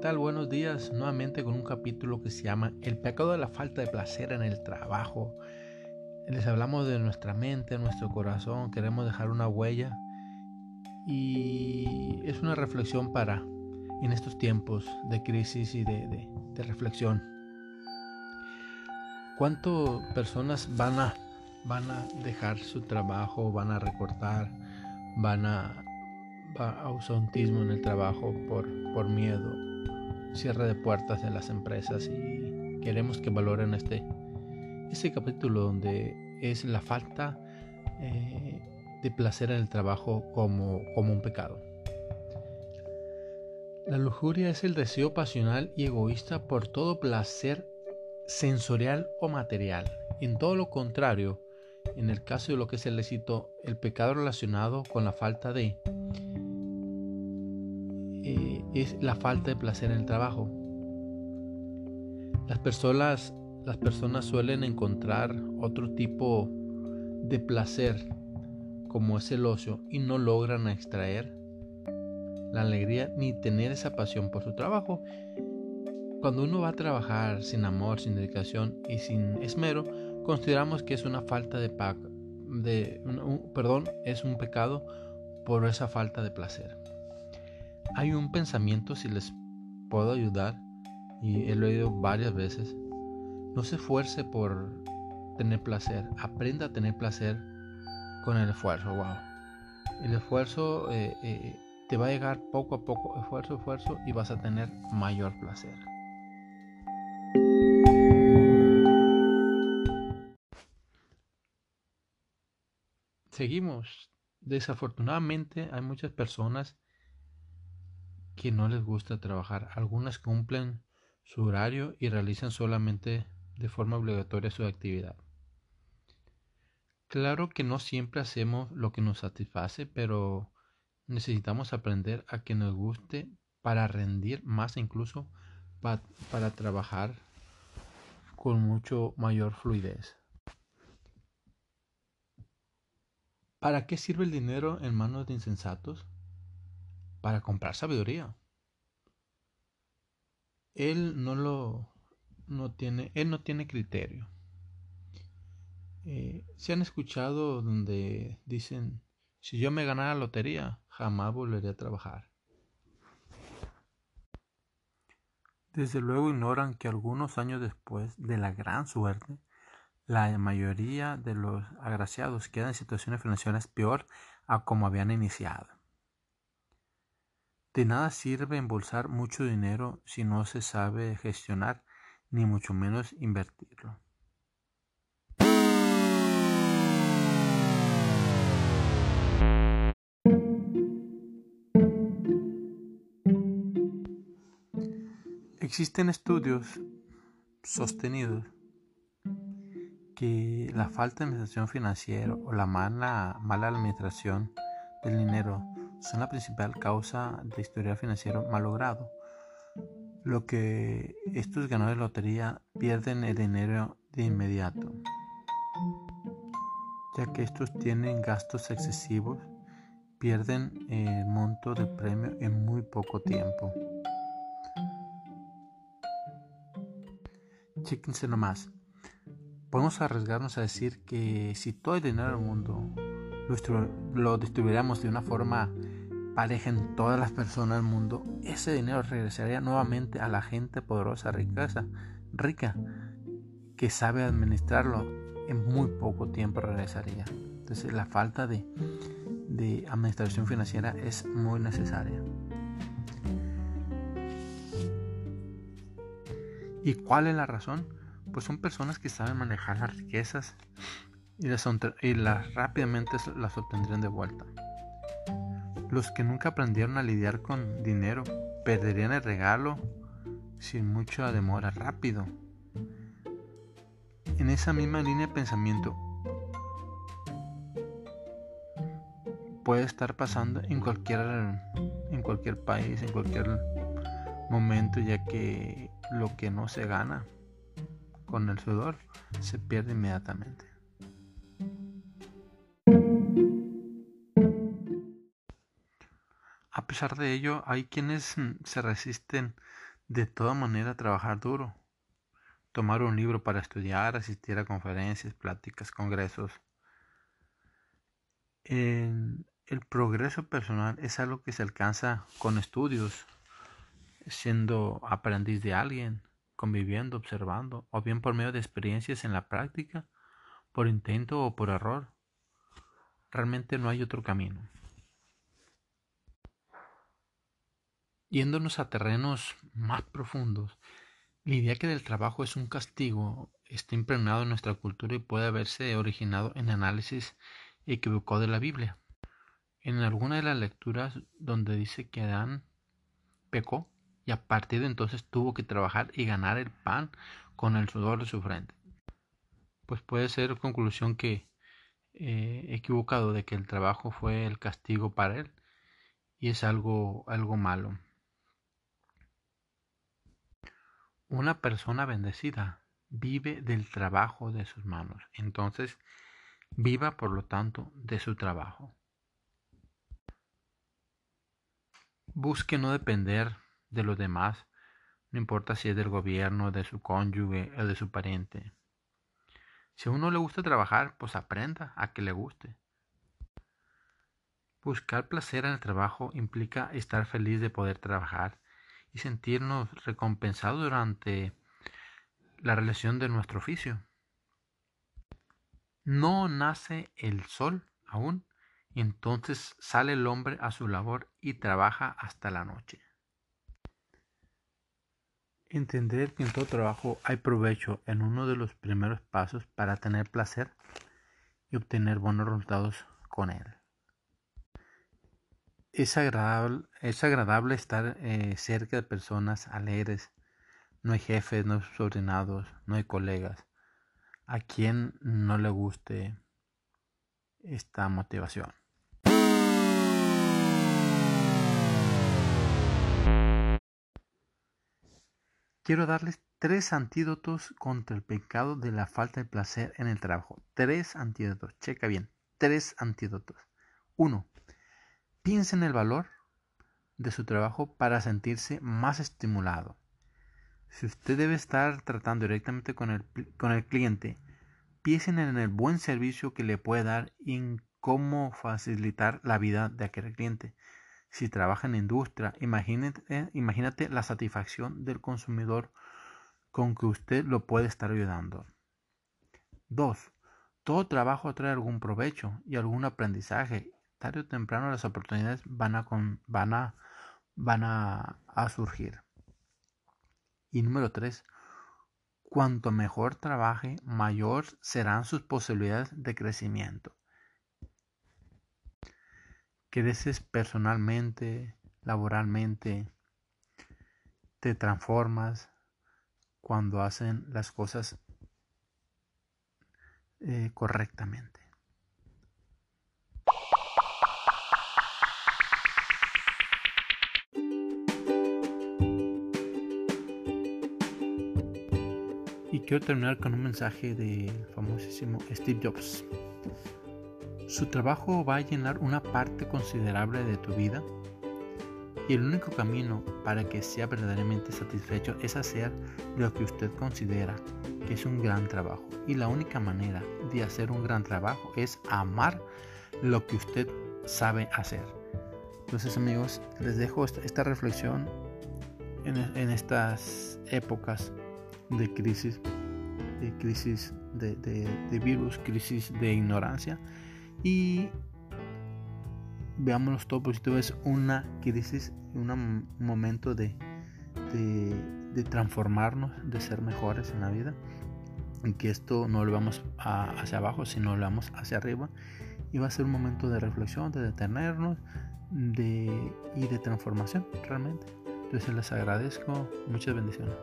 tal? Buenos días. Nuevamente con un capítulo que se llama El pecado de la falta de placer en el trabajo. Les hablamos de nuestra mente, nuestro corazón, queremos dejar una huella y es una reflexión para en estos tiempos de crisis y de, reflexión. ¿Cuántas personas van a, van a dejar su trabajo, van a recortar, van a ausentismo en el trabajo por, por miedo, cierre de puertas en las empresas y queremos que valoren este, este capítulo donde es la falta eh, de placer en el trabajo como, como un pecado. La lujuria es el deseo pasional y egoísta por todo placer sensorial o material. En todo lo contrario, en el caso de lo que es el éxito, el pecado relacionado con la falta de es la falta de placer en el trabajo. Las personas, suelen encontrar otro tipo de placer como es el ocio y no logran extraer la alegría ni tener esa pasión por su trabajo. Cuando uno va a trabajar sin amor, sin dedicación y sin esmero, consideramos que es una falta de, de perdón, es un pecado por esa falta de placer. Hay un pensamiento, si les puedo ayudar, y he leído varias veces, no se esfuerce por tener placer, aprenda a tener placer con el esfuerzo, wow. El esfuerzo eh, eh, te va a llegar poco a poco, esfuerzo, esfuerzo, y vas a tener mayor placer. Seguimos. Desafortunadamente hay muchas personas que no les gusta trabajar. Algunas cumplen su horario y realizan solamente de forma obligatoria su actividad. Claro que no siempre hacemos lo que nos satisface, pero necesitamos aprender a que nos guste para rendir más e incluso para trabajar con mucho mayor fluidez. ¿Para qué sirve el dinero en manos de insensatos? Para comprar sabiduría. Él no lo no tiene, él no tiene criterio. Eh, se han escuchado donde dicen, si yo me ganara la lotería, jamás volvería a trabajar. Desde luego ignoran que algunos años después de la gran suerte, la mayoría de los agraciados quedan en situaciones financieras peor a como habían iniciado. De nada sirve embolsar mucho dinero si no se sabe gestionar ni mucho menos invertirlo. Existen estudios sostenidos que la falta de administración financiera o la mala, mala administración del dinero son la principal causa de historial financiero malogrado. Lo que estos ganadores de lotería pierden el dinero de inmediato, ya que estos tienen gastos excesivos, pierden el monto del premio en muy poco tiempo. Chéquense nomás. Podemos arriesgarnos a decir que si todo el dinero del mundo lo distribuyéramos de una forma pareja en todas las personas del mundo, ese dinero regresaría nuevamente a la gente poderosa, riqueza, rica, que sabe administrarlo, en muy poco tiempo regresaría. Entonces la falta de, de administración financiera es muy necesaria. ¿Y cuál es la razón? Pues son personas que saben manejar las riquezas y las, y las rápidamente las obtendrían de vuelta. Los que nunca aprendieron a lidiar con dinero perderían el regalo sin mucha demora, rápido. En esa misma línea de pensamiento puede estar pasando en cualquier en cualquier país, en cualquier momento, ya que lo que no se gana con el sudor se pierde inmediatamente. Pesar de ello, hay quienes mm, se resisten de toda manera trabajar duro, tomar un libro para estudiar, asistir a conferencias, pláticas, congresos. El, el progreso personal es algo que se alcanza con estudios, siendo aprendiz de alguien, conviviendo, observando, o bien por medio de experiencias en la práctica, por intento o por error. Realmente no hay otro camino. Yéndonos a terrenos más profundos, la idea que el trabajo es un castigo está impregnado en nuestra cultura y puede haberse originado en análisis equivocado de la Biblia. En alguna de las lecturas donde dice que Adán pecó y a partir de entonces tuvo que trabajar y ganar el pan con el sudor de su frente. Pues puede ser conclusión que eh, equivocado de que el trabajo fue el castigo para él y es algo, algo malo. Una persona bendecida vive del trabajo de sus manos. Entonces, viva por lo tanto de su trabajo. Busque no depender de los demás, no importa si es del gobierno, de su cónyuge o de su pariente. Si a uno le gusta trabajar, pues aprenda a que le guste. Buscar placer en el trabajo implica estar feliz de poder trabajar y sentirnos recompensados durante la relación de nuestro oficio. No nace el sol aún, y entonces sale el hombre a su labor y trabaja hasta la noche. Entender que en todo trabajo hay provecho en uno de los primeros pasos para tener placer y obtener buenos resultados con él es agradable, es agradable estar eh, cerca de personas alegres. No hay jefes, no hay subordinados, no hay colegas. A quien no le guste esta motivación. Quiero darles tres antídotos contra el pecado de la falta de placer en el trabajo. Tres antídotos. Checa bien. Tres antídotos. Uno, Piense en el valor de su trabajo para sentirse más estimulado. Si usted debe estar tratando directamente con el, con el cliente, piensen en el buen servicio que le puede dar y en cómo facilitar la vida de aquel cliente. Si trabaja en industria, imagínate, imagínate la satisfacción del consumidor con que usted lo puede estar ayudando. 2. Todo trabajo trae algún provecho y algún aprendizaje tarde o temprano las oportunidades van a, van a, van a, a surgir. Y número tres, cuanto mejor trabaje, mayor serán sus posibilidades de crecimiento. Creces personalmente, laboralmente, te transformas cuando hacen las cosas eh, correctamente. Y quiero terminar con un mensaje del famosísimo Steve Jobs. Su trabajo va a llenar una parte considerable de tu vida y el único camino para que sea verdaderamente satisfecho es hacer lo que usted considera que es un gran trabajo. Y la única manera de hacer un gran trabajo es amar lo que usted sabe hacer. Entonces amigos, les dejo esta, reflexión en estas épocas de crisis, de crisis de, virus, crisis de ignorancia. Y veámoslo todo positivo, es una crisis, un momento de, de, transformarnos, de ser mejores en la vida. En que esto no lo vamos hacia abajo, sino lo vamos hacia arriba. Y va a ser un momento de reflexión, de detenernos de, y de transformación realmente. Entonces les agradezco. Muchas bendiciones.